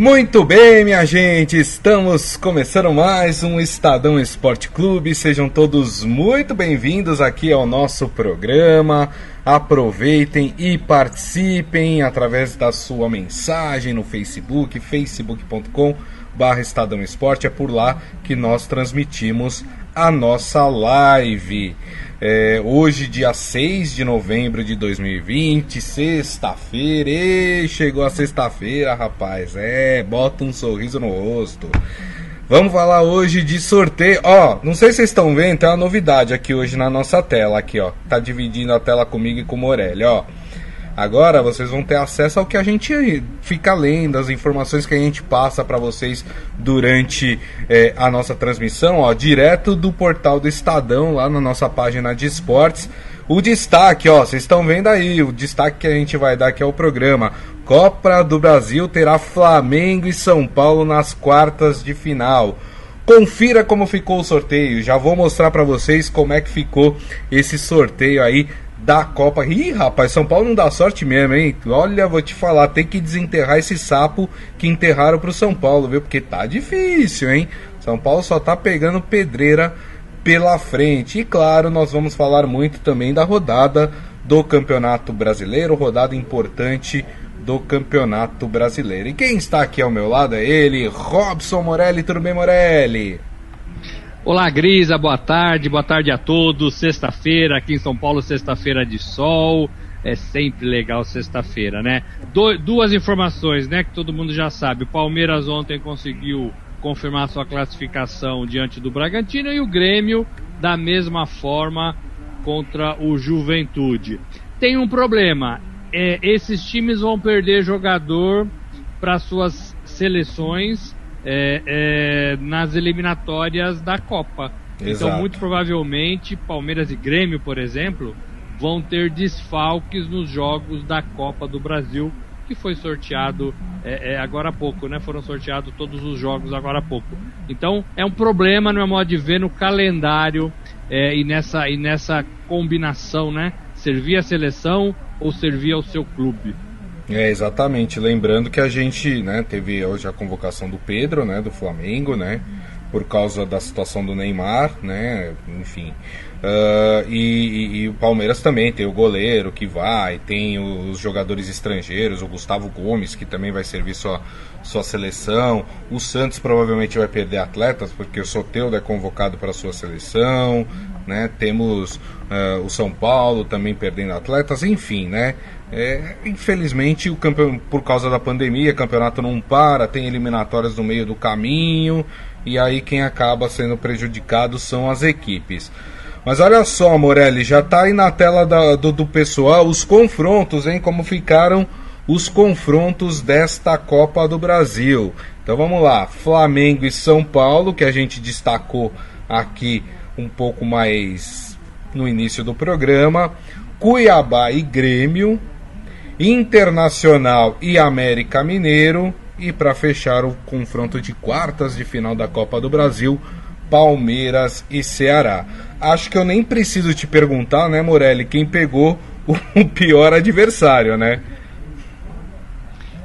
Muito bem, minha gente, estamos começando mais um Estadão Esporte Clube. Sejam todos muito bem-vindos aqui ao nosso programa. Aproveitem e participem através da sua mensagem no Facebook, facebook.com barra Estadão Esporte. É por lá que nós transmitimos a nossa live. É, hoje, dia 6 de novembro de 2020, sexta-feira. E chegou a sexta-feira, rapaz. É, bota um sorriso no rosto. Vamos falar hoje de sorteio. Ó, não sei se vocês estão vendo, tem uma novidade aqui hoje na nossa tela. Aqui, ó. Tá dividindo a tela comigo e com o Morelli, ó. Agora vocês vão ter acesso ao que a gente fica lendo, as informações que a gente passa para vocês durante é, a nossa transmissão, ó, direto do portal do Estadão, lá na nossa página de esportes. O destaque, ó, vocês estão vendo aí, o destaque que a gente vai dar aqui ao programa. Copa do Brasil terá Flamengo e São Paulo nas quartas de final. Confira como ficou o sorteio. Já vou mostrar para vocês como é que ficou esse sorteio aí da Copa. Ih, rapaz, São Paulo não dá sorte mesmo, hein? Olha, vou te falar, tem que desenterrar esse sapo que enterraram pro São Paulo, viu? Porque tá difícil, hein? São Paulo só tá pegando pedreira pela frente. E claro, nós vamos falar muito também da rodada do Campeonato Brasileiro, rodada importante do Campeonato Brasileiro. E quem está aqui ao meu lado é ele, Robson Morelli. Tudo bem, Morelli? Olá, Grisa, boa tarde, boa tarde a todos. Sexta-feira, aqui em São Paulo, sexta-feira de sol. É sempre legal sexta-feira, né? Do, duas informações, né, que todo mundo já sabe. O Palmeiras ontem conseguiu confirmar sua classificação diante do Bragantino e o Grêmio da mesma forma contra o Juventude. Tem um problema, é, esses times vão perder jogador para suas seleções é, é, nas eliminatórias da Copa. Então, Exato. Então, muito provavelmente, Palmeiras e Grêmio, por exemplo, vão ter desfalques nos jogos da Copa do Brasil, que foi sorteado é, é, agora há pouco, né? Foram sorteados todos os jogos agora há pouco. Então, é um problema, no meu modo de ver, no calendário é, e, nessa, e nessa combinação, né? Servir a seleção ou servir ao seu clube. É, exatamente. Lembrando que a gente né, teve hoje a convocação do Pedro, né, do Flamengo, né, por causa da situação do Neymar, né, enfim. Uh, e, e, e, o Palmeiras também tem o goleiro que vai, tem os jogadores estrangeiros, o Gustavo Gomes, que também vai servir sua, sua seleção. O Santos provavelmente vai perder atletas, porque o Soteudo é convocado para sua seleção. Né? Temos uh, o São Paulo também perdendo atletas, enfim, né? É, infelizmente, o campeão, por causa da pandemia, o campeonato não para, tem eliminatórias no meio do caminho, e aí quem acaba sendo prejudicado são as equipes. Mas olha só, Morelli, já está aí na tela da, do, do pessoal os confrontos, hein? Como ficaram os confrontos desta Copa do Brasil. Então vamos lá, Flamengo e São Paulo, que a gente destacou aqui um pouco mais no início do programa. Cuiabá e Grêmio, Internacional e América Mineiro. E para fechar o confronto de quartas de final da Copa do Brasil, Palmeiras e Ceará. Acho que eu nem preciso te perguntar, né, Morelli, quem pegou o pior adversário, né?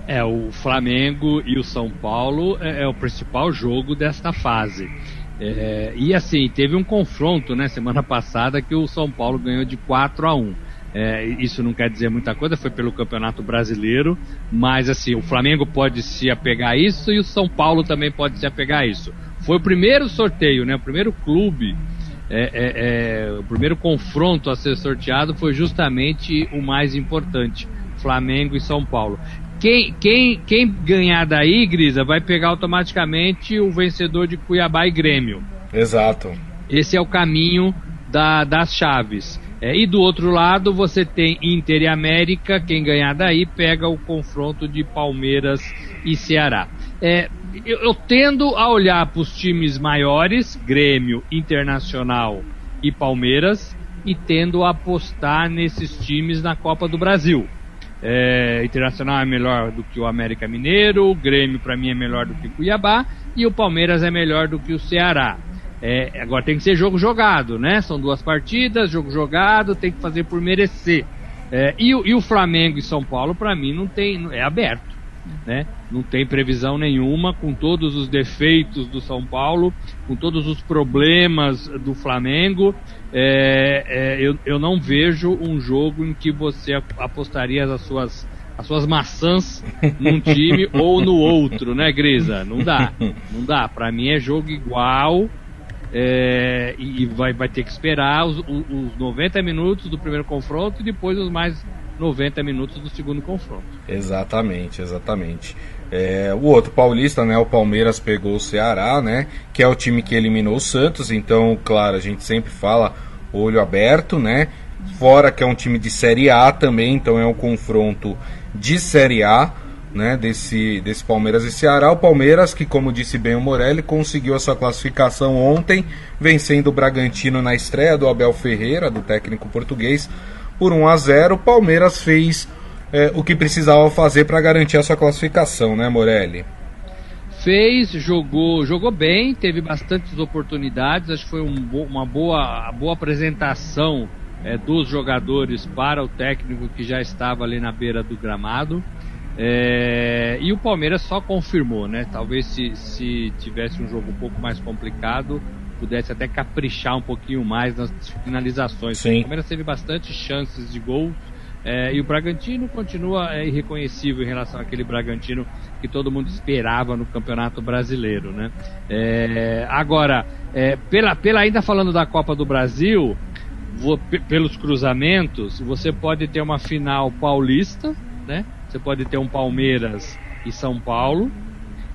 É, o Flamengo e o São Paulo é, é o principal jogo desta fase. É, e assim, teve um confronto, né, semana passada, que o São Paulo ganhou de 4 a 1 é, isso não quer dizer muita coisa, foi pelo Campeonato Brasileiro, mas assim, o Flamengo pode se apegar a isso e o São Paulo também pode se apegar a isso. Foi o primeiro sorteio, né? O primeiro clube, é, é, é, o primeiro confronto a ser sorteado foi justamente o mais importante, Flamengo e São Paulo. Quem, quem, quem ganhar daí, Grisa, vai pegar automaticamente o vencedor de Cuiabá e Grêmio. Exato. Esse é o caminho da, das chaves. É, e do outro lado você tem Inter e América, quem ganhar daí pega o confronto de Palmeiras e Ceará. É, eu, eu tendo a olhar para os times maiores, Grêmio, Internacional e Palmeiras, e tendo a apostar nesses times na Copa do Brasil. É, Internacional é melhor do que o América Mineiro, o Grêmio para mim é melhor do que o Cuiabá e o Palmeiras é melhor do que o Ceará. É, agora tem que ser jogo jogado, né? São duas partidas, jogo jogado, tem que fazer por merecer. É, e, e, o Flamengo e São Paulo, para mim, não tem, é aberto, né? não tem previsão nenhuma, com todos os defeitos do São Paulo, com todos os problemas do Flamengo. É, é, eu, eu não vejo um jogo em que você apostaria as suas, as suas maçãs num time ou no outro, né, Grisa? Não dá, não dá. Para mim é jogo igual. É, e vai, vai ter que esperar os, os 90 minutos do primeiro confronto e depois os mais 90 minutos do segundo confronto. Exatamente, exatamente. É, o outro paulista, né, o Palmeiras pegou o Ceará, né, que é o time que eliminou o Santos, então, claro, a gente sempre fala olho aberto, né, fora que é um time de Série A também, então é um confronto de Série A, né, desse, desse Palmeiras e Ceará. O Palmeiras, que como disse bem o Morelli, conseguiu a sua classificação ontem, vencendo o Bragantino na estreia do Abel Ferreira, do técnico português, por 1 a 0. O Palmeiras fez é, o que precisava fazer para garantir a sua classificação, né, Morelli? Fez, jogou, jogou bem, teve bastantes oportunidades, acho que foi um, uma boa, boa apresentação é, dos jogadores para o técnico que já estava ali na beira do gramado. É, e o Palmeiras só confirmou, né? Talvez se, se tivesse um jogo um pouco mais complicado, pudesse até caprichar um pouquinho mais nas finalizações. Sim. O Palmeiras teve bastante chances de gol. É, e o Bragantino continua é, irreconhecível em relação àquele Bragantino que todo mundo esperava no Campeonato Brasileiro, né? É, agora, é, pela, pela ainda falando da Copa do Brasil, vou, pelos cruzamentos, você pode ter uma final paulista, né? Você pode ter um Palmeiras e São Paulo,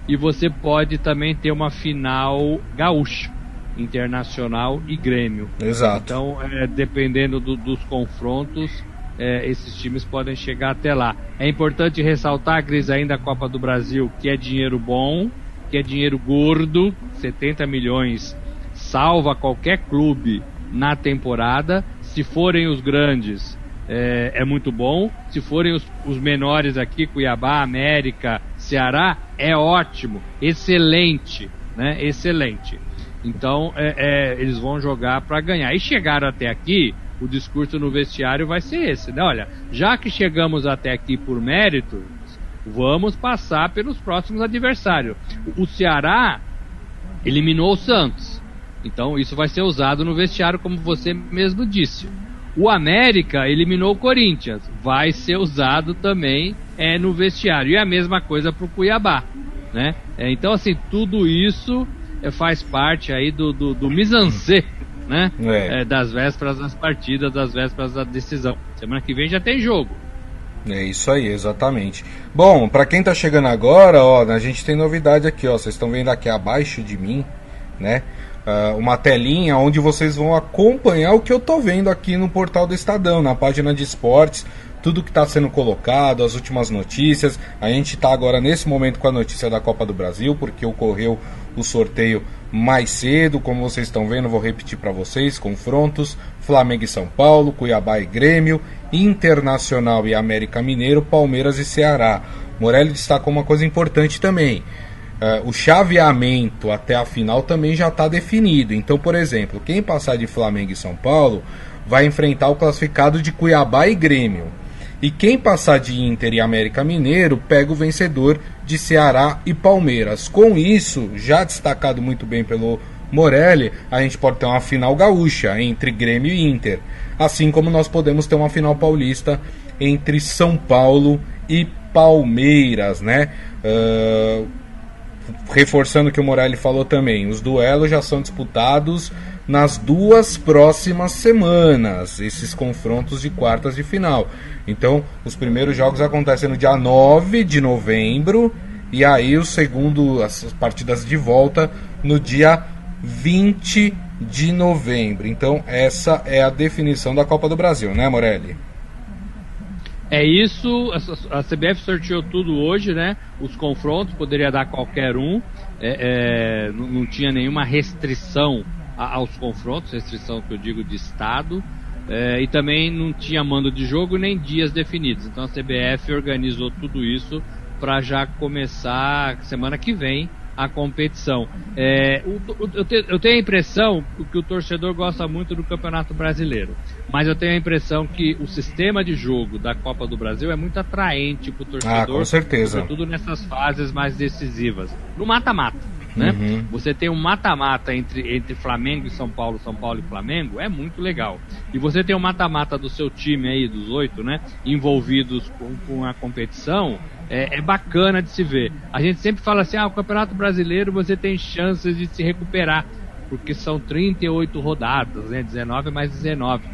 e você pode também ter uma final gaúcha. Internacional e Grêmio. Exato. Então, é, dependendo do, dos confrontos, é, esses times podem chegar até lá. É importante ressaltar, Cris, ainda a Copa do Brasil, que é dinheiro bom, que é dinheiro gordo, 70 milhões salva qualquer clube na temporada. Se forem os grandes, é, é muito bom. Se forem os, os menores aqui, Cuiabá, América, Ceará, é ótimo, excelente, né? Excelente. Então, é, é, eles vão jogar para ganhar. E chegaram até aqui, o discurso no vestiário vai ser esse, né? Olha, já que chegamos até aqui por mérito, vamos passar pelos próximos adversários. O Ceará eliminou o Santos. Então, isso vai ser usado no vestiário, como você mesmo disse. O América eliminou o Corinthians. Vai ser usado também é, no vestiário. E a mesma coisa para o Cuiabá. Né? É, então, assim, tudo isso é, faz parte aí do, do, do mise-en-scène, né? É. É, das vésperas das partidas, das vésperas da decisão. Semana que vem já tem jogo. É isso aí, exatamente. Bom, para quem tá chegando agora, ó, a gente tem novidade aqui, ó. Vocês estão vendo aqui abaixo de mim, né? Uh, uma telinha onde vocês vão acompanhar o que eu tô vendo aqui no portal do Estadão, na página de esportes tudo que está sendo colocado, as últimas notícias. A gente está agora nesse momento com a notícia da Copa do Brasil, porque ocorreu o sorteio mais cedo, como vocês estão vendo, vou repetir para vocês: confrontos Flamengo e São Paulo, Cuiabá e Grêmio, Internacional e América Mineiro, Palmeiras e Ceará. Morelli destacou uma coisa importante também. Uh, o chaveamento até a final também já está definido. Então, por exemplo, quem passar de Flamengo e São Paulo vai enfrentar o classificado de Cuiabá e Grêmio. E quem passar de Inter e América Mineiro pega o vencedor de Ceará e Palmeiras. Com isso, já destacado muito bem pelo Morelli, a gente pode ter uma final gaúcha entre Grêmio e Inter. Assim como nós podemos ter uma final paulista entre São Paulo e Palmeiras, né? Uh, reforçando o que o Morelli falou também, os duelos já são disputados nas duas próximas semanas, esses confrontos de quartas de final. Então, os primeiros jogos acontecem no dia 9 de novembro e aí o segundo, as partidas de volta no dia 20 de novembro. Então, essa é a definição da Copa do Brasil, né, Morelli? É isso, a CBF sorteou tudo hoje, né? Os confrontos, poderia dar qualquer um, é, é, não, tinha nenhuma restrição aos confrontos, restrição que eu digo de Estado, é, e também não tinha mando de jogo nem dias definidos. Então a CBF organizou tudo isso para já começar semana que vem a competição. É, o, o, eu, te, eu, tenho a impressão que o torcedor gosta muito do Campeonato Brasileiro, mas eu tenho a impressão que o sistema de jogo da Copa do Brasil é muito atraente para o torcedor, ah, com certeza. sobretudo nessas fases mais decisivas. No mata-mata. Né? Uhum. Você tem um mata-mata entre, entre Flamengo e São Paulo, São Paulo e Flamengo, é muito legal. E você tem um mata-mata do seu time aí, dos oito, né? Envolvidos com, com a competição, é, é, bacana de se ver. A gente sempre fala assim, ah, o Campeonato Brasileiro você tem chances de se recuperar, porque são 38 rodadas, né? 19 mais 19.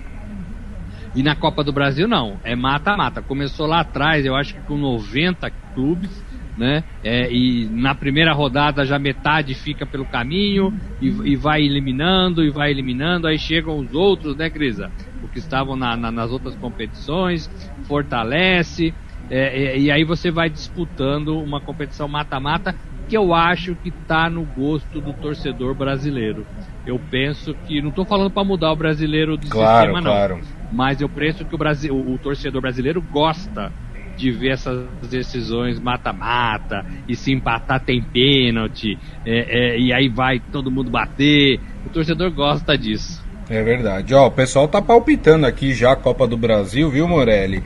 E na Copa do Brasil não, é mata-mata. Começou lá atrás, eu acho que com 90 clubes, né? É, e na primeira rodada já metade fica pelo caminho e, e, vai eliminando e vai eliminando. Aí chegam os outros, né, Crisa? O que estavam na, na, nas outras competições, fortalece. É, é, e aí você vai disputando uma competição mata-mata que eu acho que está no gosto do torcedor brasileiro. Eu penso que não estou falando para mudar o brasileiro do claro, sistema não, mas eu penso que o, Brasil, o, o torcedor brasileiro gosta de ver essas decisões mata-mata e se empatar tem pênalti é, é, e aí vai todo mundo bater. O torcedor gosta disso. É verdade. Ó, o pessoal tá palpitando aqui já a Copa do Brasil, viu, Morelli?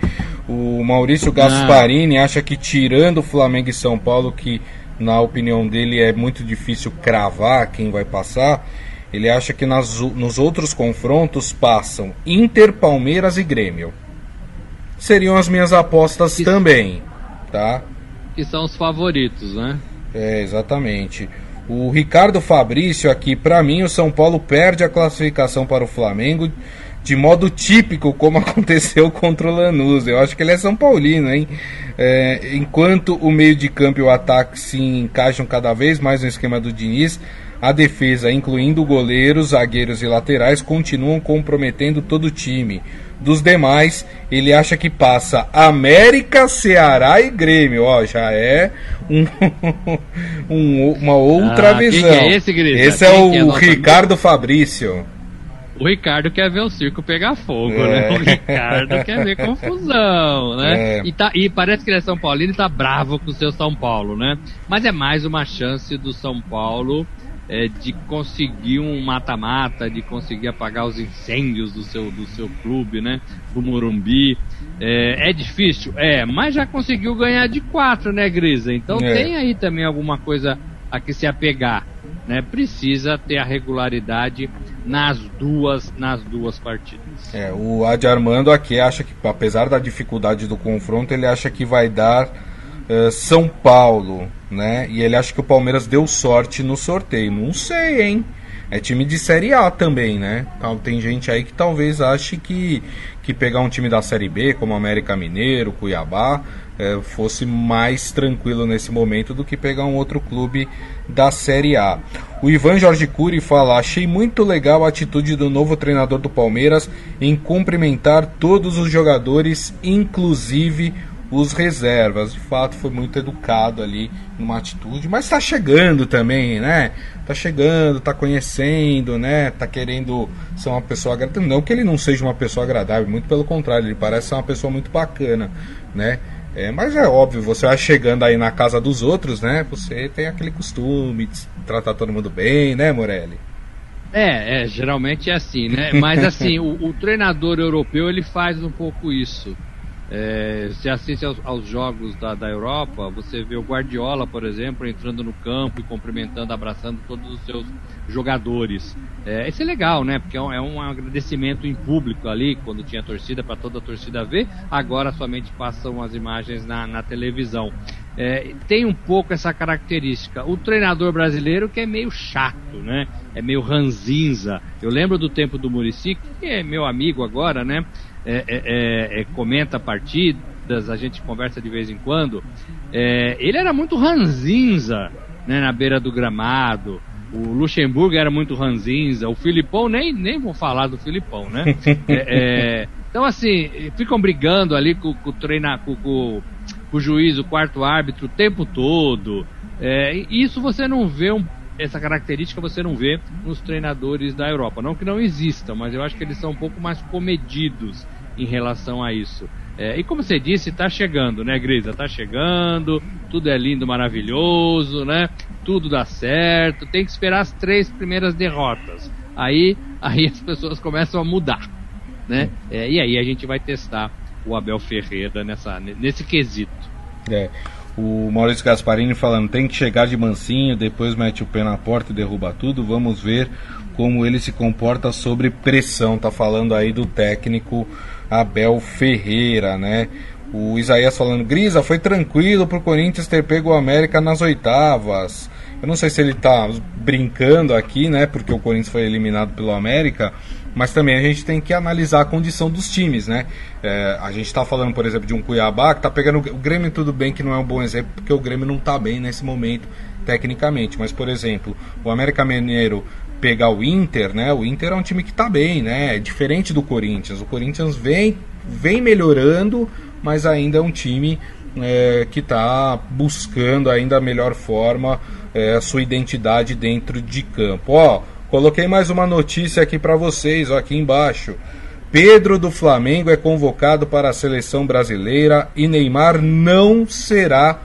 O Maurício Gasparini ah. acha que tirando o Flamengo e São Paulo, que na opinião dele é muito difícil cravar quem vai passar, ele acha que nas, nos outros confrontos passam Inter, Palmeiras e Grêmio. Seriam as minhas apostas que, também, tá? Que são os favoritos, né? É, exatamente. O Ricardo Fabrício aqui, para mim, o São Paulo perde a classificação para o Flamengo de modo típico, como aconteceu contra o Lanús. Eu acho que ele é São Paulino, hein? É, enquanto o meio de campo e o ataque se encaixam cada vez mais no esquema do Diniz, a defesa, incluindo goleiros, zagueiros e laterais, continuam comprometendo todo o time. Dos demais, ele acha que passa América, Ceará e Grêmio. Ó, já é um, um, uma outra ah, visão. É esse, esse é o é Ricardo Fabrício. O Ricardo quer ver o circo pegar fogo, né? é. né? O Ricardo quer ver confusão, né? É. E, tá, e parece que ele é São Paulino e tá bravo com o seu São Paulo, né? Mas é mais uma chance do São Paulo é, de conseguir um mata-mata, de conseguir apagar os incêndios do seu, do seu clube, né? Do Morumbi. É, é difícil? É, mas já conseguiu ganhar de quatro, né, Grisa? Então é. tem aí também alguma coisa a que se apegar. Né? Precisa ter a regularidade nas duas, nas duas partidas. É, o Adi Armando aqui acha que, apesar da dificuldade do confronto, ele acha que vai dar uh, São Paulo né? E ele acha que o Palmeiras deu sorte no sorteio. Não sei, hein? É time de Série A também, né? Então, tem gente aí que talvez ache que, que pegar um time da Série B, como América Mineiro, Cuiabá, é, fosse mais tranquilo nesse momento do que pegar um outro clube da Série A. O Ivan Jorge Cury fala: Achei muito legal a atitude do novo treinador do Palmeiras em cumprimentar todos os jogadores, inclusive os reservas. De fato, foi muito educado ali numa atitude, mas está chegando também, né? Tá chegando, tá conhecendo, né? Tá querendo ser uma pessoa agradável. Não que ele não seja uma pessoa agradável, muito pelo contrário, ele parece ser uma pessoa muito bacana, né? É, mas é óbvio, você vai chegando aí na casa dos outros, né? Você tem aquele costume de tratar todo mundo bem, né, Morelli? É, é, geralmente é assim, né? Mas assim, o, o treinador europeu ele faz um pouco isso. É, se assiste aos, aos jogos da, da, Europa, você vê o Guardiola, por exemplo, entrando no campo e cumprimentando, abraçando todos os seus jogadores. É, isso é legal, né? Porque é um, é um agradecimento em público ali, quando tinha torcida, para toda a torcida ver. Agora somente passam as imagens na, na televisão. É, tem um pouco essa característica. O treinador brasileiro que é meio chato, né? É meio ranzinza. Eu lembro do tempo do Murici, que é meu amigo agora, né? É, é, é, é, comenta partidas, a gente conversa de vez em quando. É, ele era muito ranzinza né, na beira do gramado. O Luxemburgo era muito ranzinza. O Filipão, nem, nem vou falar do Filipão, né? então, assim, ficam brigando ali com, com o treinar, com, com, com, o juiz, o quarto árbitro, o tempo todo. isso você não vê um essa característica você não vê nos treinadores da Europa. Não que não existam, mas eu acho que eles são um pouco mais comedidos em relação a isso. É, e como você disse, está chegando, né, Grisa? Está chegando, tudo é lindo, maravilhoso, né? tudo dá certo, tem que esperar as três primeiras derrotas. Aí, aí as pessoas começam a mudar, né? É, e aí a gente vai testar o Abel Ferreira nessa, nesse quesito. É. O Maurício Gasparini falando, tem que chegar de mansinho, depois mete o pé na porta e derruba tudo. Vamos ver como ele se comporta sobre pressão. Tá falando aí do técnico Abel Ferreira, né? O Isaías falando, Grisa, foi tranquilo pro Corinthians ter pego o América nas oitavas. Eu não sei se ele tá brincando aqui, né? Porque o Corinthians foi eliminado pelo América, mas também a gente tem que analisar a condição dos times, né? É, a gente está falando, por exemplo, de um Cuiabá que tá pegando o Grêmio, tudo bem que não é um bom exemplo, porque o Grêmio não tá bem nesse momento, tecnicamente. Mas, por exemplo, o América Mineiro pegar o Inter, né? O Inter é um time que tá bem, né? É diferente do Corinthians. O Corinthians vem, vem melhorando mas ainda é um time é, que está buscando ainda a melhor forma é, a sua identidade dentro de campo. Ó, coloquei mais uma notícia aqui para vocês, ó, aqui embaixo. Pedro do Flamengo é convocado para a seleção brasileira e Neymar não será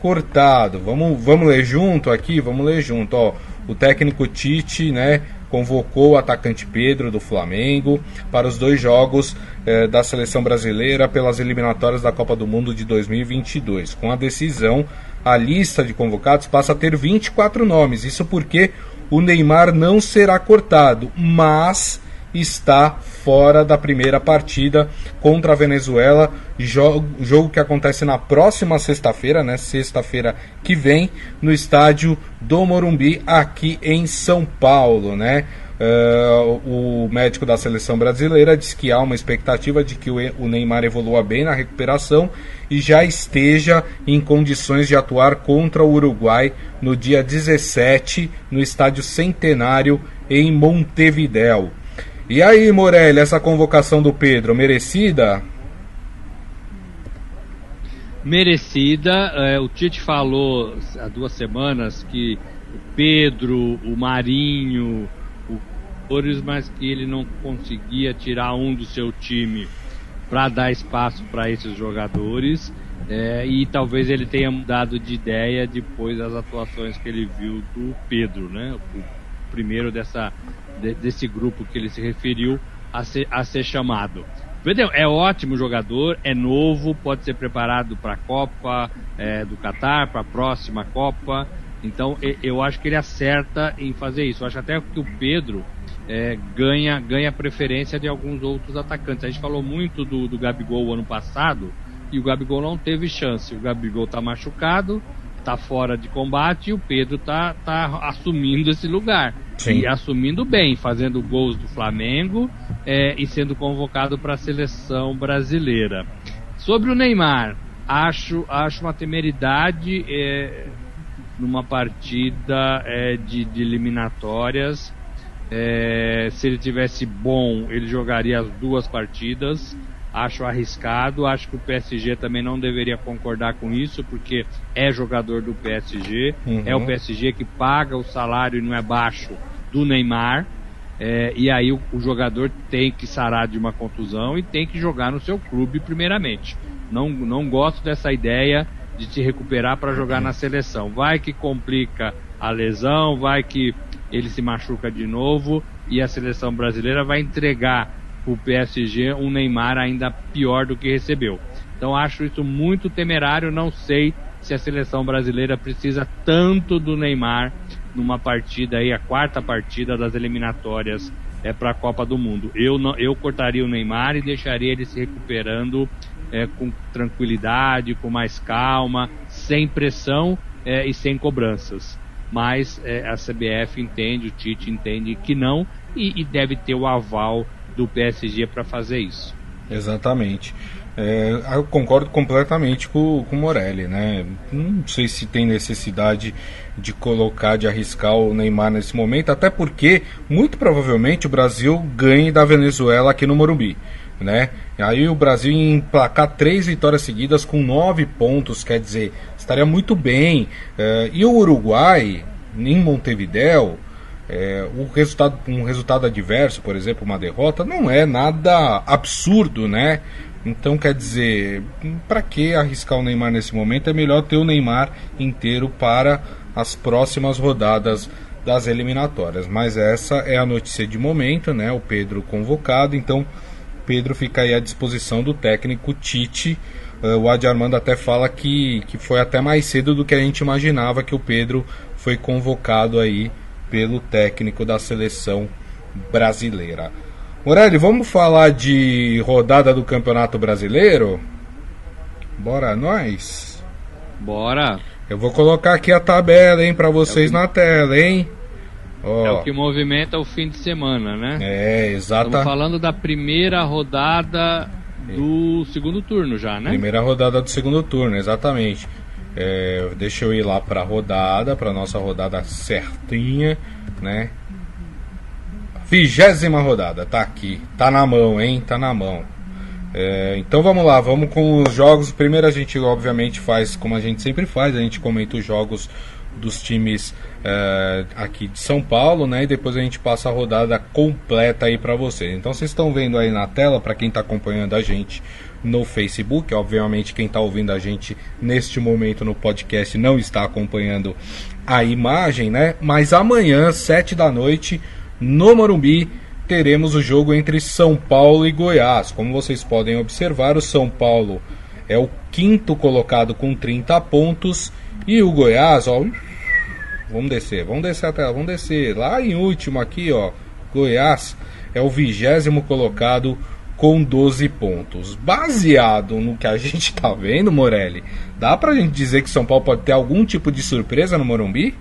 cortado. Vamos, vamos ler junto aqui, vamos ler junto, ó. O técnico Tite, né, convocou o atacante Pedro do Flamengo para os dois jogos eh, da seleção brasileira pelas eliminatórias da Copa do Mundo de 2022. Com a decisão, a lista de convocados passa a ter 24 nomes. Isso porque o Neymar não será cortado, mas está fora da primeira partida contra a Venezuela, jogo, jogo que acontece na próxima sexta-feira, né, sexta-feira que vem, no estádio do Morumbi, aqui em São Paulo, né. Uh, o médico da seleção brasileira diz que há uma expectativa de que o Neymar evolua bem na recuperação e já esteja em condições de atuar contra o Uruguai no dia 17 no estádio Centenário em Montevidéu. E aí, Morelli, essa convocação do Pedro, merecida? Merecida. É, o Tite falou há duas semanas que Pedro, o Marinho, Torres, mas que ele não conseguia tirar um do seu time para dar espaço para esses jogadores. É, e talvez ele tenha mudado de ideia depois das atuações que ele viu do Pedro, né? O primeiro dessa de, desse grupo que ele se referiu a ser, a ser chamado. Entendeu? É ótimo jogador, é novo, pode ser preparado para a Copa é, do Catar, para a próxima Copa. Então eu acho que ele acerta em fazer isso. Eu acho até que o Pedro é, ganha, ganha preferência de alguns outros atacantes. A gente falou muito do, do Gabigol ano passado e o Gabigol não teve chance. O Gabigol está machucado, está fora de combate e o Pedro está tá assumindo esse lugar. Sim. E assumindo bem, fazendo gols do Flamengo é, e sendo convocado para a seleção brasileira. Sobre o Neymar, acho, acho uma temeridade é, numa partida é, de, de, eliminatórias. É, se ele tivesse bom, ele jogaria as duas partidas acho arriscado, acho que o PSG também não deveria concordar com isso, porque é jogador do PSG, uhum. é o PSG que paga o salário e não é baixo do Neymar, é, e aí o, o, jogador tem que sarar de uma contusão e tem que jogar no seu clube primeiramente. Não, não gosto dessa ideia de se recuperar para jogar na seleção. Vai que complica a lesão, vai que ele se machuca de novo e a seleção brasileira vai entregar o PSG um Neymar ainda pior do que recebeu. Então acho isso muito temerário, não sei se a seleção brasileira precisa tanto do Neymar numa partida aí, a quarta partida das eliminatórias é para a Copa do Mundo. Eu não, eu cortaria o Neymar e deixaria ele se recuperando é, com tranquilidade, com mais calma, sem pressão é, e sem cobranças. Mas é, a CBF entende, o Tite entende que não e, e deve ter o aval do PSG para fazer isso. Exatamente. É, eu concordo completamente com, com o Morelli, né? Não sei se tem necessidade de colocar, de arriscar o Neymar nesse momento, até porque muito provavelmente o Brasil ganhe da Venezuela aqui no Morumbi, né? Aí o Brasil emplacar três vitórias seguidas com nove pontos, quer dizer, estaria muito bem. É, e o Uruguai, em Montevideo, é, o resultado, um resultado adverso, por exemplo, uma derrota, não é nada absurdo, né? Então, quer dizer, para que arriscar o Neymar nesse momento? É melhor ter o Neymar inteiro para as próximas rodadas das eliminatórias. Mas essa é a notícia de momento, né? O Pedro convocado, então Pedro fica aí à disposição do técnico Tite. Uh, o Adi Armando até fala que, que foi até mais cedo do que a gente imaginava que o Pedro foi convocado aí pelo técnico da seleção brasileira. Morelli, vamos falar de rodada do Campeonato Brasileiro? Bora nós? Bora. Eu vou colocar aqui a tabela, hein, para vocês é que... na tela, hein? Oh. É o que movimenta o fim de semana, né? É, exato. Estamos falando da primeira rodada do segundo turno já, né? Primeira rodada do segundo turno, exatamente. É, deixa eu ir lá para a rodada, para nossa rodada certinha, né? Vigésima rodada, tá aqui, tá na mão, hein? Tá na mão. É, então vamos lá, vamos com os jogos. Primeiro a gente obviamente faz como a gente sempre faz, a gente comenta os jogos dos times é, aqui de São Paulo, né? E depois a gente passa a rodada completa aí para vocês. Então vocês estão vendo aí na tela para quem está acompanhando a gente no Facebook, obviamente quem está ouvindo a gente neste momento no podcast não está acompanhando a imagem, né? Mas amanhã, sete da noite, no Morumbi, teremos o jogo entre São Paulo e Goiás. Como vocês podem observar, o São Paulo é o quinto colocado com 30 pontos e o Goiás, ó, vamos descer, vamos descer até, vamos descer lá em último aqui, ó, Goiás é o vigésimo colocado com 12 pontos. Baseado no que a gente tá vendo, Morelli, dá pra gente dizer que São Paulo pode ter algum tipo de surpresa no Morumbi?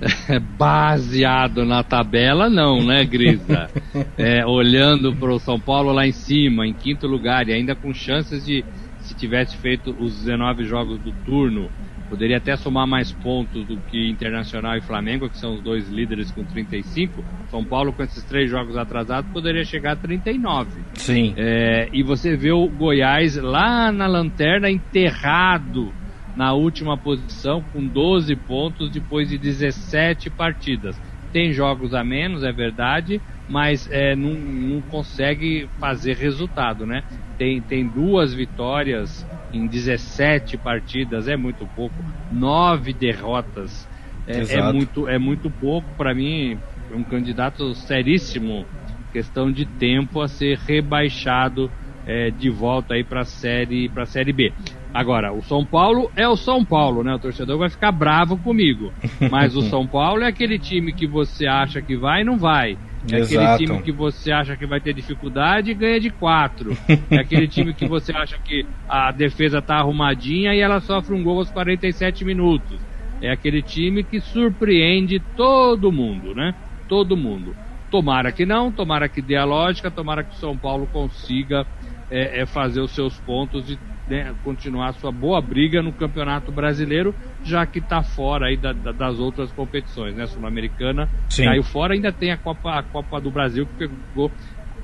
baseado na tabela, não, né, Grisa? É, olhando para o São Paulo lá em cima, em quinto lugar, e ainda com chances de, se tivesse feito os 19 jogos do turno, poderia até somar mais pontos do que Internacional e Flamengo, que são os dois líderes com 35. São Paulo, com esses três jogos atrasados, poderia chegar a 39. Sim. É, e você vê o Goiás lá na lanterna enterrado na última posição com 12 pontos depois de 17 partidas. Tem jogos a menos, é verdade, mas é, não, não consegue fazer resultado, né? Tem, tem duas vitórias em 17 partidas, é muito pouco. Nove derrotas é, é muito, é muito pouco. Para mim, é um candidato seríssimo. Questão de tempo a ser rebaixado é, de volta aí para série para série B. Agora, o São Paulo é o São Paulo, né? O torcedor vai ficar bravo comigo. Mas o São Paulo é aquele time que você acha que vai e não vai. É Exato. aquele time que você acha que vai ter dificuldade e ganha de quatro. É aquele time que você acha que a defesa tá arrumadinha e ela sofre um gol aos 47 minutos. É aquele time que surpreende todo mundo, né? Todo mundo. Tomara que não, tomara que dê a lógica, tomara que o São Paulo consiga é, é fazer os seus pontos e né, continuar sua boa briga no Campeonato Brasileiro, já que está fora aí da, da, das outras competições, né? Sul-Americana caiu fora, ainda tem a Copa, a Copa do Brasil que pegou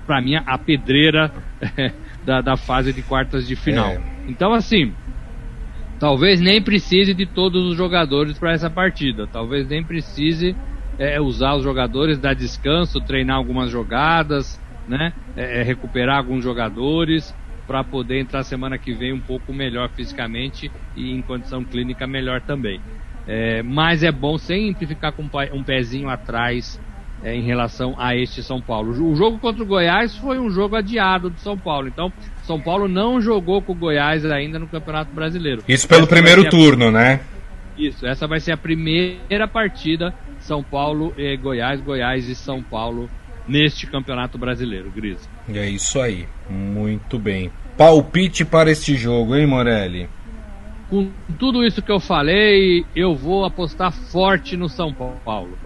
para mim a pedreira da, da fase de quartas de final. É. Então assim, talvez nem precise de todos os jogadores para essa partida, talvez nem precise é, usar os jogadores, dar descanso, treinar algumas jogadas, né? É, é recuperar alguns jogadores para poder entrar semana que vem um pouco melhor fisicamente e em condição clínica melhor também. É, mas é bom sempre ficar com um pezinho atrás é, em relação a este São Paulo. O jogo contra o Goiás foi um jogo adiado do São Paulo, então São Paulo não jogou com o Goiás ainda no Campeonato Brasileiro. Isso pelo essa primeiro turno, a... né? Isso, essa vai ser a primeira partida São Paulo e Goiás, Goiás e São Paulo neste Campeonato Brasileiro, Gris. É isso aí, muito bem. Palpite para este jogo, hein, Morelli? Com tudo isso que eu falei, eu vou apostar forte no São Paulo.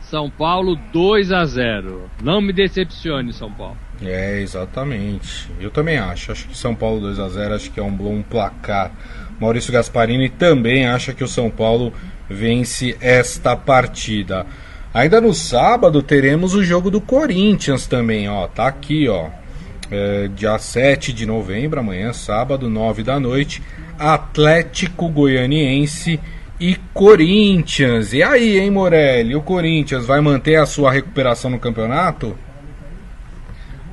São Paulo 2 a 0. Não me decepcione, São Paulo. É, exatamente. Eu também acho. Acho que São Paulo 2 a 0 acho que é um bom placar. Maurício Gasparini também acha que o São Paulo vence esta partida. Ainda no sábado teremos o jogo do Corinthians também, ó. Tá aqui, ó. É, dia 7 de novembro, amanhã, sábado, 9 da noite. Atlético Goianiense e Corinthians. E aí, hein, Morelli? O Corinthians vai manter a sua recuperação no campeonato?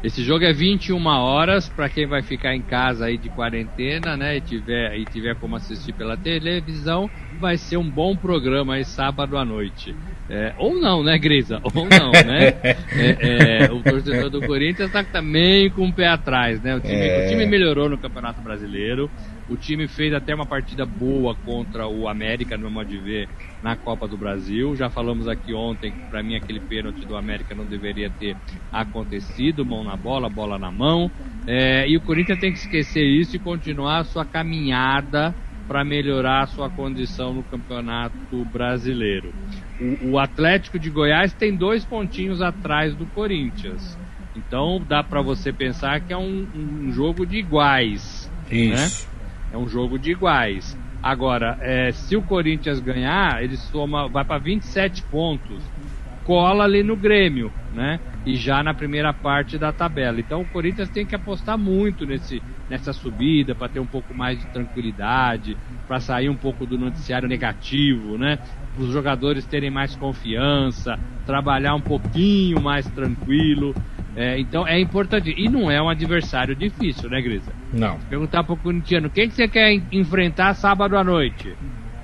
Esse jogo é 21 horas para quem vai ficar em casa aí de quarentena, né? E tiver, e tiver como assistir pela televisão, vai ser um bom programa aí sábado à noite. É, ou não, né, Grisa? Ou não, né? É, é, o torcedor do Corinthians está também com o pé atrás, né? O time, o time é. melhorou no Campeonato Brasileiro. O time fez até uma partida boa contra o América, no modo de ver, na Copa do Brasil. Já falamos aqui ontem que para mim aquele pênalti do América não deveria ter acontecido, mão na bola, bola na mão. É, e o Corinthians tem que esquecer isso e continuar a sua caminhada para melhorar a sua condição no Campeonato Brasileiro. O, o, Atlético de Goiás tem dois pontinhos atrás do Corinthians. Então dá para você pensar que é um, um jogo de iguais. Né? Isso. Né? É um jogo de iguais. Agora, é, se o Corinthians ganhar, ele soma, vai para 27 pontos, cola ali no Grêmio, né? E já na primeira parte da tabela. Então o Corinthians tem que apostar muito nesse, nessa subida para ter um pouco mais de tranquilidade, para sair um pouco do noticiário negativo, né? Os jogadores terem mais confiança, trabalhar um pouquinho mais tranquilo. É, então é importante. E não é um adversário difícil, né, Grisa? Não. Perguntar pro corintiano, quem que você quer enfrentar sábado à noite?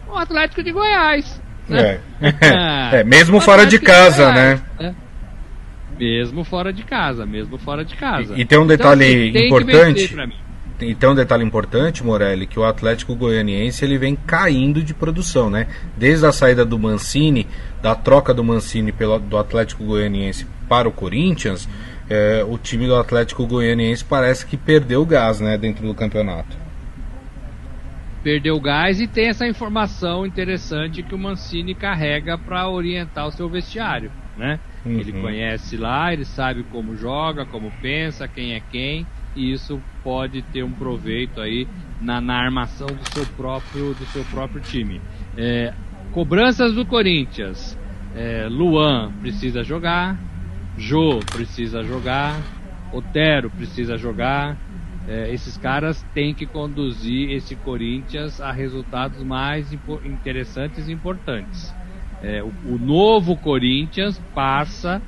O Atlético de Goiás. Né? É. é. mesmo fora de casa, de né? É. Mesmo fora de casa, mesmo fora de casa. E, e tem um detalhe então, importante. Tem um detalhe importante, Morelli, que o Atlético Goianiense ele vem caindo de produção, né? Desde a saída do Mancini, da troca do Mancini pelo, do Atlético Goianiense para o Corinthians, é, o time do Atlético Goianiense parece que perdeu gás né, dentro do campeonato. Perdeu gás e tem essa informação interessante que o Mancini carrega para orientar o seu vestiário. Né? Uhum. Ele conhece lá, ele sabe como joga, como pensa, quem é quem, e isso pode ter um proveito aí na, na armação do seu próprio, do seu próprio time. É, cobranças do Corinthians. É, Luan precisa jogar, Jô precisa jogar, Otero precisa jogar. É, esses caras têm que conduzir esse Corinthians a resultados mais interessantes e importantes. É, o, o novo Corinthians passa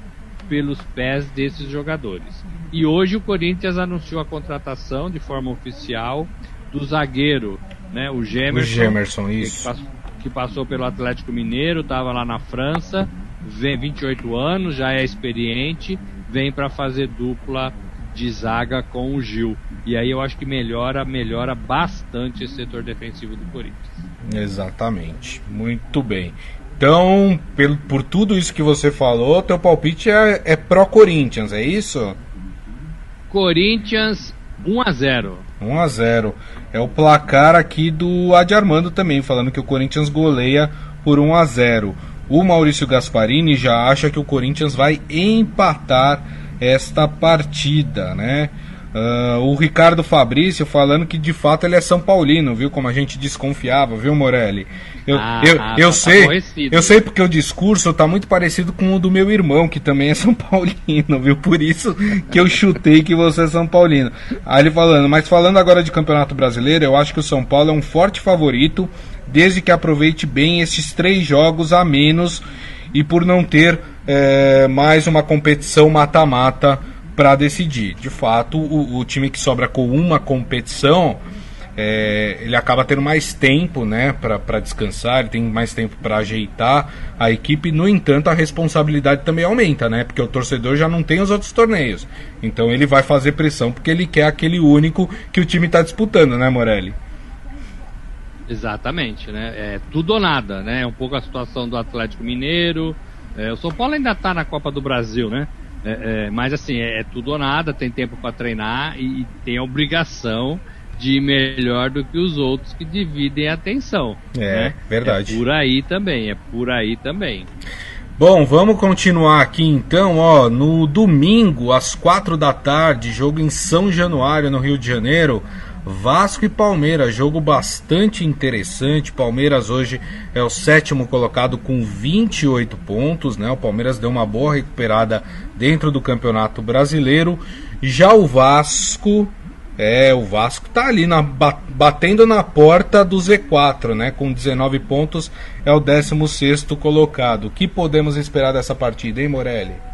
pelos pés desses jogadores. E hoje o Corinthians anunciou a contratação de forma oficial do zagueiro, né, o Gemerson, o Gemerson isso. Que, passou, que passou pelo Atlético Mineiro, estava lá na França vem 28 anos, já é experiente, vem para fazer dupla de zaga com o Gil. E aí eu acho que melhora, melhora bastante esse setor defensivo do Corinthians. Exatamente. Muito bem. Então, por, por tudo isso que você falou, teu palpite é, é pró-Corinthians, é isso? Corinthians 1 a 0 1 a 0 É o placar aqui do Adi Armando também, falando que o Corinthians goleia por 1 a 0 o Maurício Gasparini já acha que o Corinthians vai empatar esta partida, né? Uh, o Ricardo Fabrício falando que de fato ele é São Paulino, viu? Como a gente desconfiava, viu, Morelli? Eu, ah, eu, eu tá sei, eu sei porque o discurso tá muito parecido com o do meu irmão, que também é São Paulino, viu? Por isso que eu chutei que você é São Paulino. Aí ele falando, mas falando agora de Campeonato Brasileiro, eu acho que o São Paulo é um forte favorito desde que aproveite bem esses três jogos a menos e por não ter é, mais uma competição mata-mata para decidir. De fato, o, o, time que sobra com uma competição, é, ele acaba tendo mais tempo né, para descansar, ele tem mais tempo para ajeitar a equipe. No entanto, a responsabilidade também aumenta, né? Porque o torcedor já não tem os outros torneios. Então ele vai fazer pressão porque ele quer aquele único que o time está disputando, né, Morelli? Exatamente, né? É tudo ou nada, né? É um pouco a situação do Atlético Mineiro. É, o São Paulo ainda está na Copa do Brasil, né? É, é, mas assim, é, é, tudo ou nada, tem tempo para treinar e, e, tem a obrigação de ir melhor do que os outros que dividem a atenção. É, né? verdade. É por aí também, é por aí também. Bom, vamos continuar aqui então, ó, no domingo às quatro da tarde, jogo em São Januário, no Rio de Janeiro. Vasco e Palmeiras, jogo bastante interessante. Palmeiras hoje é o sétimo colocado com 28 pontos, né? O Palmeiras deu uma boa recuperada dentro do Campeonato Brasileiro. Já o Vasco, é, o Vasco tá ali na, batendo na porta do Z4, né? Com 19 pontos, é o 16 colocado. O que podemos esperar dessa partida, hein, Morelli?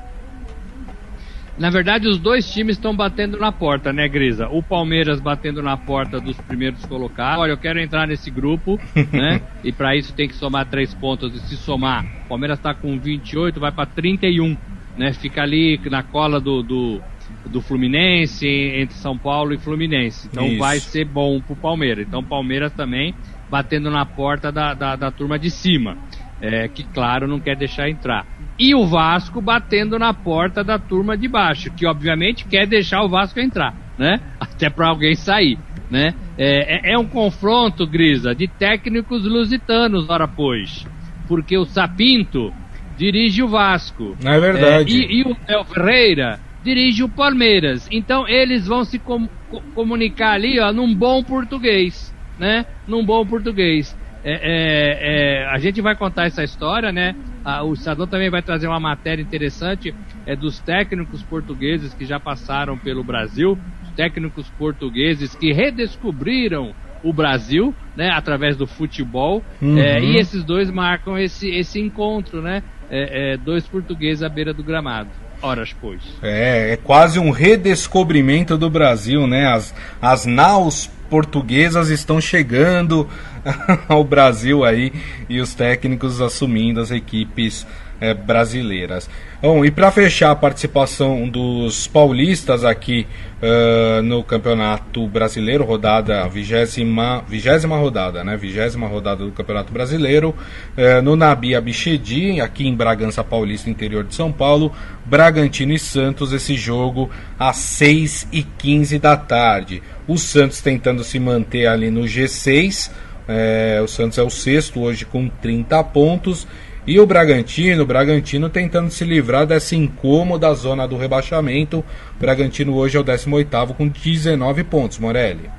Na verdade, os dois times estão batendo na porta, né, Grisa? O Palmeiras batendo na porta dos primeiros colocados. Olha, eu quero entrar nesse grupo, né? E para isso tem que somar três pontos. E se somar, o Palmeiras está com 28, vai para 31, né? Fica ali na cola do, do, do, Fluminense, entre São Paulo e Fluminense. Então isso. vai ser bom pro Palmeiras. Então, o Palmeiras também batendo na porta da, da, da turma de cima. É, que, claro, não quer deixar entrar e o Vasco batendo na porta da turma de baixo, que obviamente quer deixar o Vasco entrar, né? Até para alguém sair, né? É, é, é, um confronto, Grisa, de técnicos lusitanos, ora pois, porque o Sapinto dirige o Vasco. É verdade. É, e, e, o El Ferreira dirige o Palmeiras. Então eles vão se com, comunicar ali, ó, num bom português, né? Num bom português. É, é, é, a gente vai contar essa história, né? o Estadão também vai trazer uma matéria interessante é, dos técnicos portugueses que já passaram pelo Brasil, técnicos portugueses que redescobriram o Brasil, né, através do futebol, uhum. é, e esses dois marcam esse, esse encontro, né? É, é, dois portugueses à beira do gramado. Horas, pois. É, é quase um redescobrimento do Brasil, né? As, as naus portuguesas estão chegando ao Brasil aí e os técnicos assumindo as equipes é, brasileiras. Bom, e para fechar a participação dos paulistas aqui uh, no Campeonato Brasileiro, rodada vigésima, vigésima rodada, né? Vigésima rodada do Campeonato Brasileiro, uh, no Nabi Abichedi, aqui em Bragança Paulista, interior de São Paulo, Bragantino e Santos, esse jogo às 6 e 15 da tarde. O Santos tentando se manter ali no G6. É, o Santos é o sexto hoje com 30 pontos. E o Bragantino, o Bragantino tentando se livrar dessa incômoda zona do rebaixamento. O Bragantino hoje é o 18 com 19 pontos, Morelli.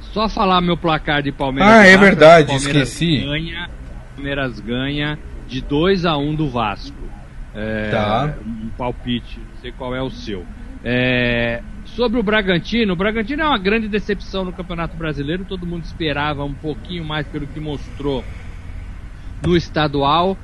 Só falar meu placar de Palmeiras. Ah, é verdade, Palmeiras esqueci. Ganha, Palmeiras ganha de 2 a 1 do Vasco. É, tá. Um palpite, não sei qual é o seu. É, Sobre o Bragantino, o Bragantino é uma grande decepção no Campeonato Brasileiro. Todo mundo esperava um pouquinho mais pelo que mostrou no estadual,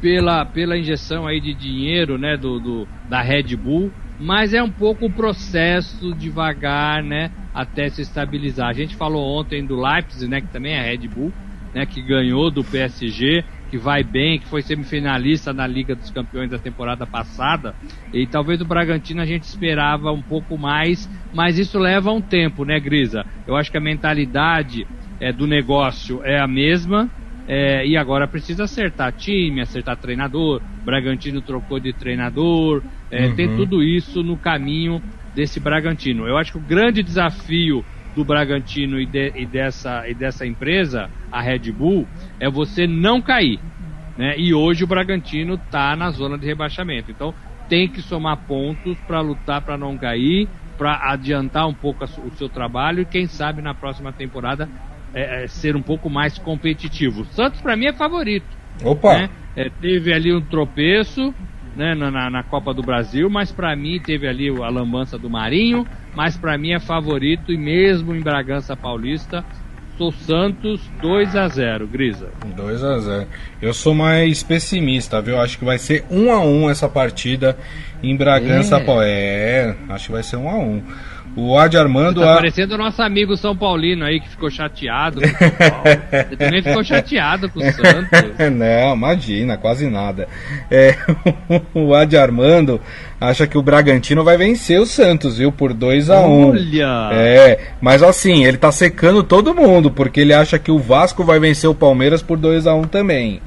pela, pela injeção aí de dinheiro né, do, do da Red Bull. Mas é um pouco o processo devagar, né, até se estabilizar. A gente falou ontem do Leipzig, né, que também é Red Bull, né, que ganhou do PSG que vai bem, que foi semifinalista na Liga dos Campeões da temporada passada. E talvez o Bragantino a gente esperava um pouco mais, mas isso leva um tempo, né, Grisa? Eu acho que a mentalidade é, do negócio é a mesma. É, e agora precisa acertar time, acertar treinador. Bragantino trocou de treinador. É, uhum. Tem tudo isso no caminho desse Bragantino. Eu acho que o grande desafio do Bragantino e, de, e, dessa, e dessa empresa, a Red Bull, é você não cair. Né? E hoje o Bragantino está na zona de rebaixamento. Então tem que somar pontos para lutar para não cair, para adiantar um pouco o seu trabalho e quem sabe na próxima temporada é, é, ser um pouco mais competitivo. O Santos para mim é favorito. Opa! Né? É, teve ali um tropeço, né, na, na, Copa do Brasil, mas para mim teve ali a lambança do Marinho, mas para mim é favorito e mesmo em Bragança Paulista, sou Santos 2 a 0, Grisa. 2 a 0. Eu sou mais pessimista, viu? Acho que vai ser 1 a 1 essa partida em Bragança é. Paulista. É, acho que vai ser 1 a 1. O Adi Armando. Tá a... parecendo o nosso amigo São Paulino aí que ficou chateado com o São Paulo. Ele também ficou chateado com o Santos. Não, imagina, quase nada. É, o Adi Armando acha que o Bragantino vai vencer o Santos, viu? Por 2 a 1 um. Olha! É, mas assim, ele tá secando todo mundo, porque ele acha que o Vasco vai vencer o Palmeiras por 2 a 1 um também,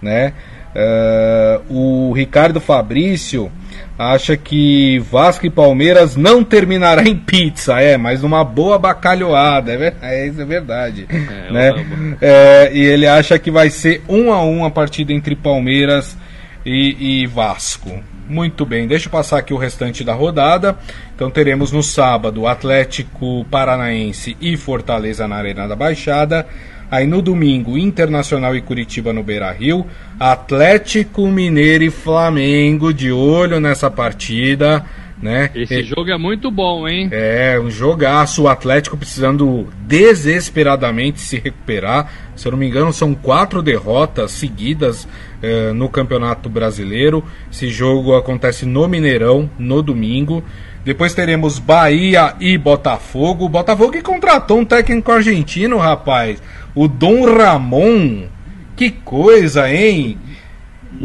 né? Uh, o Ricardo Fabrício acha que Vasco e Palmeiras não terminará em pizza, é, mas numa boa bacalhoada, é, é isso é verdade. É, né? É, e ele acha que vai ser um a um a partida entre Palmeiras e, e Vasco. Muito bem, deixa eu passar aqui o restante da rodada. Então teremos no sábado Atlético Paranaense e Fortaleza na Arena da Baixada. Aí no domingo, Internacional e Curitiba no Beira Rio. Atlético Mineiro e Flamengo de olho nessa partida. né? Esse jogo é muito bom, hein? É, um jogaço. O Atlético precisando desesperadamente se recuperar. Se eu não me engano, são quatro derrotas seguidas é, no Campeonato Brasileiro. Esse jogo acontece no Mineirão, no domingo. Depois teremos Bahia e Botafogo. Botafogo que contratou um técnico argentino, rapaz. O Dom Ramon. Que coisa, hein?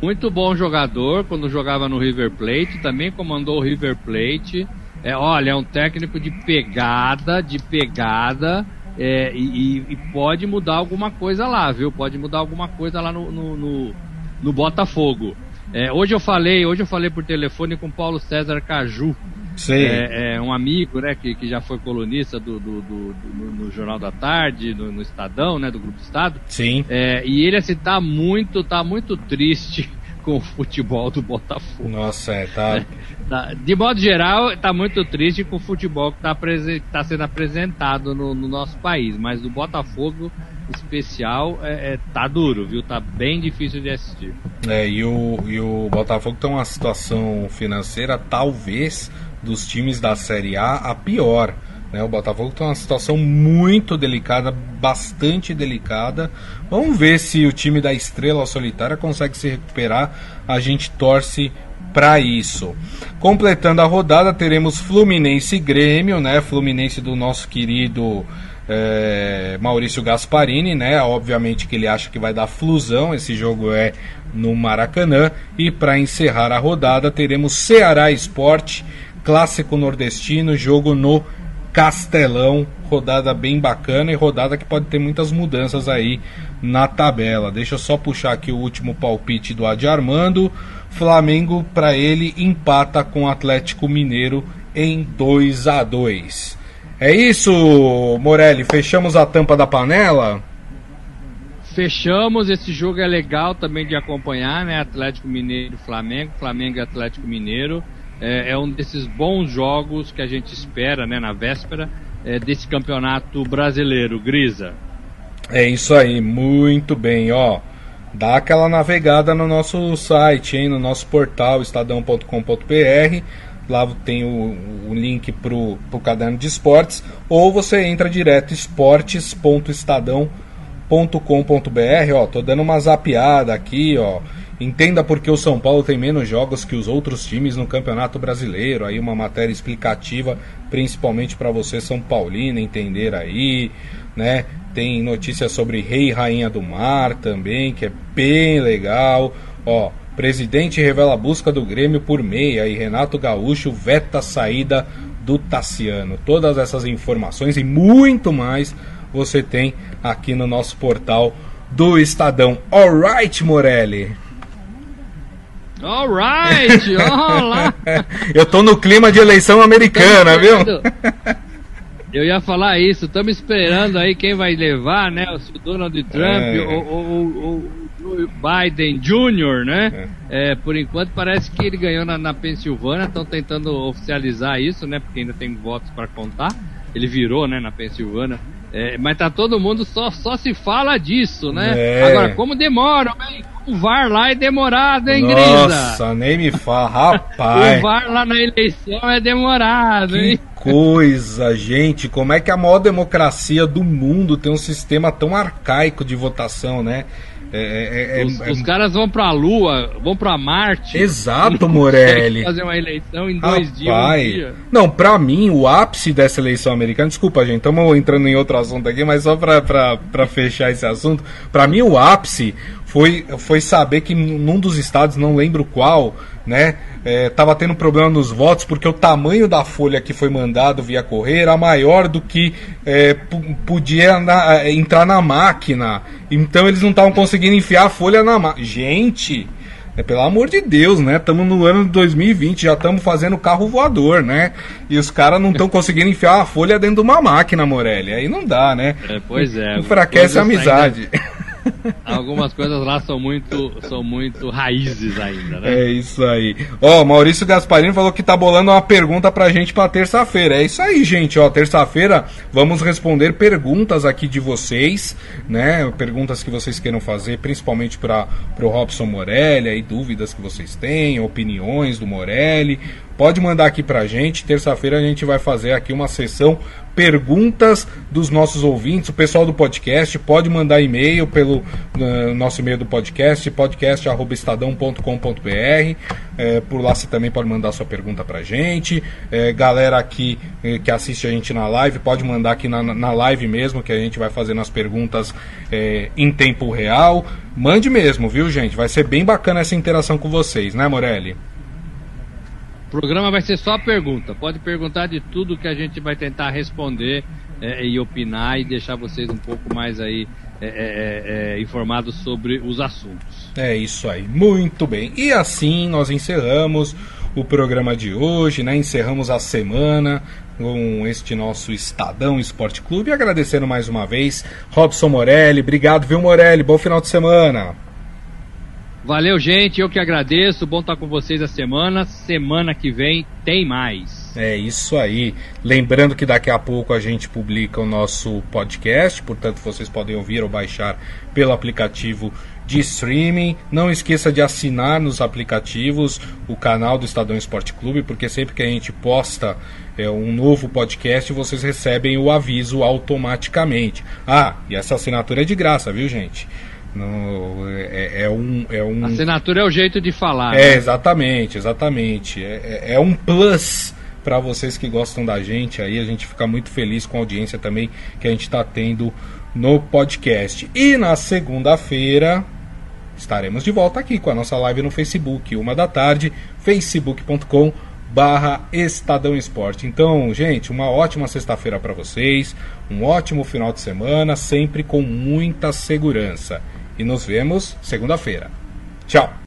Muito bom jogador quando jogava no River Plate, também comandou o River Plate. É, olha, é um técnico de pegada, de pegada, é, e, e, pode mudar alguma coisa lá, viu? Pode mudar alguma coisa lá no, no, no, no Botafogo. É, hoje eu falei, hoje eu falei por telefone com Paulo César Caju, é, é, um amigo, né, que, que já foi colunista do, do, do, do no, Jornal da Tarde, no, no, Estadão, né, do Grupo Estado. Sim. É, e ele assim tá muito, tá muito triste com o futebol do Botafogo. Nossa, é, tá. É, de modo geral, tá muito triste com o futebol que tá, tá sendo apresentado no, no nosso país, mas do Botafogo especial é, é, tá duro, viu? Tá bem difícil de assistir. É, e o, e o Botafogo tem uma situação financeira talvez dos times da Série A a pior. Né? O Botafogo tem uma situação muito delicada, bastante delicada. Vamos ver se o time da Estrela Solitária consegue se recuperar. A gente torce para isso. Completando a rodada, teremos Fluminense Grêmio, né? Fluminense do nosso querido é, Maurício Gasparini, né? Obviamente que ele acha que vai dar flusão. Esse jogo é no Maracanã. E para encerrar a rodada, teremos Ceará Esporte clássico nordestino, jogo no Castelão, rodada bem bacana e rodada que pode ter muitas mudanças aí na tabela. Deixa eu só puxar aqui o último palpite do Adi Armando. Flamengo para ele empata com o Atlético Mineiro em 2 a 2. É isso, Morelli, fechamos a tampa da panela? Fechamos, esse jogo é legal também de acompanhar, né? Atlético Mineiro e Flamengo, Flamengo e Atlético Mineiro é, é, um desses bons jogos que a gente espera, né, na véspera é, desse campeonato brasileiro, Grisa. É isso aí, muito bem, ó. Dá aquela navegada no nosso site, hein, no nosso portal estadão.com.br. Lá tem o, o link pro, pro caderno de esportes, ou você entra direto esportes.estadão.com.br, ó. Tô dando uma zapiada aqui, ó Entenda porque o São Paulo tem menos jogos que os outros times no Campeonato Brasileiro. Aí uma matéria explicativa, principalmente para você São Paulino entender aí, né? Tem notícias sobre Rei e Rainha do Mar também, que é bem legal. Ó, presidente revela a busca do Grêmio por meia e Renato Gaúcho veta a saída do Tassiano. Todas essas informações e muito mais você tem aqui no nosso portal do Estadão. Alright, Morelli. Alright, olá. Eu tô no clima de eleição americana, viu? Eu ia falar isso, estamos esperando aí quem vai levar, né? O Donald Trump é. ou, o Biden Jr., né? É. é. por enquanto parece que ele ganhou na, na Pensilvânia, estão tentando oficializar isso, né? Porque ainda tem votos para contar. Ele virou, né, na Pensilvânia. É, mas tá todo mundo só, só se fala disso, né? É. Agora, como demora, hein? O VAR lá é demorado, hein, Grisa? Nossa, nem me fala, rapaz. o VAR lá na eleição é demorado, que hein? coisa, gente. Como é que a maior democracia do mundo tem um sistema tão arcaico de votação, né? É, é, é, os, é, os, caras vão pra Lua, vão pra Marte. Exato, Morelli. fazer uma eleição em dois Rapaz. dias. Um dia. Não, pra mim, o ápice dessa eleição americana. Desculpa, gente, estamos entrando em outro assunto aqui, mas só pra, pra, pra fechar esse assunto. Pra mim, o ápice foi, foi saber que num dos estados, não lembro qual, né? Estava é, tendo problema nos votos porque o tamanho da folha que foi mandado via correio era maior do que é, podia na, é, entrar na máquina. Então eles não estavam conseguindo enfiar a folha na máquina. Gente, é, pelo amor de Deus, né? Estamos no ano de 2020, já estamos fazendo carro voador, né? E os caras não estão conseguindo enfiar a folha dentro de uma máquina, Morelli. Aí não dá, né? É, pois é. Enfraquece a amizade. Ainda... Algumas coisas lá são muito, são muito raízes ainda, né? É isso aí. Ó, Maurício Gasparini falou que tá bolando uma pergunta pra gente pra terça-feira. É isso aí, gente. Ó, terça-feira vamos responder perguntas aqui de vocês, né? Perguntas que vocês queiram fazer, principalmente para pro Robson Morelli, aí dúvidas que vocês têm, opiniões do Morelli. pode mandar aqui pra gente. Terça-feira a gente vai fazer aqui uma sessão perguntas dos nossos ouvintes. O pessoal do podcast pode mandar e-mail pelo uh, nosso e-mail do podcast, podcast@estadão.com.br. É, por lá você também pode mandar sua pergunta pra gente. É, galera aqui eh, que assiste a gente na live, pode mandar aqui na, na live mesmo, que a gente vai fazendo as perguntas é, em tempo real. Mande mesmo, viu, gente? Vai ser bem bacana essa interação com vocês, né, Morelli? O programa vai ser só pergunta. Pode perguntar de tudo que a gente vai tentar responder é, e opinar e deixar vocês um pouco mais aí é, é, é, é, informados sobre os assuntos. É isso aí, muito bem. E assim nós encerramos o programa de hoje, né? Encerramos a semana com este nosso Estadão Esporte Clube. Agradecendo mais uma vez, Robson Morelli. Obrigado, viu, Morelli? Bom final de semana. Valeu, gente. Eu que agradeço. Bom estar com vocês a semana. Semana que vem tem mais. É isso aí. Lembrando que daqui a pouco a gente publica o nosso podcast, portanto vocês podem ouvir ou baixar pelo aplicativo de streaming. Não esqueça de assinar nos aplicativos o canal do Estadão Esporte Clube, porque sempre que a gente posta é, um novo podcast, vocês recebem o aviso automaticamente. Ah, e essa assinatura é de graça, viu, gente? É, é, um, é um. Assinatura é o jeito de falar. É, né? exatamente, exatamente. É, é, é um plus para vocês que gostam da gente aí. A gente fica muito feliz com a audiência também que a gente está tendo no podcast. E na segunda-feira estaremos de volta aqui com a nossa live no Facebook, uma da tarde, facebook.com barra Estadão Esporte. Então, gente, uma ótima sexta-feira para vocês, um ótimo final de semana, sempre com muita segurança e nos vemos segunda-feira. Tchau!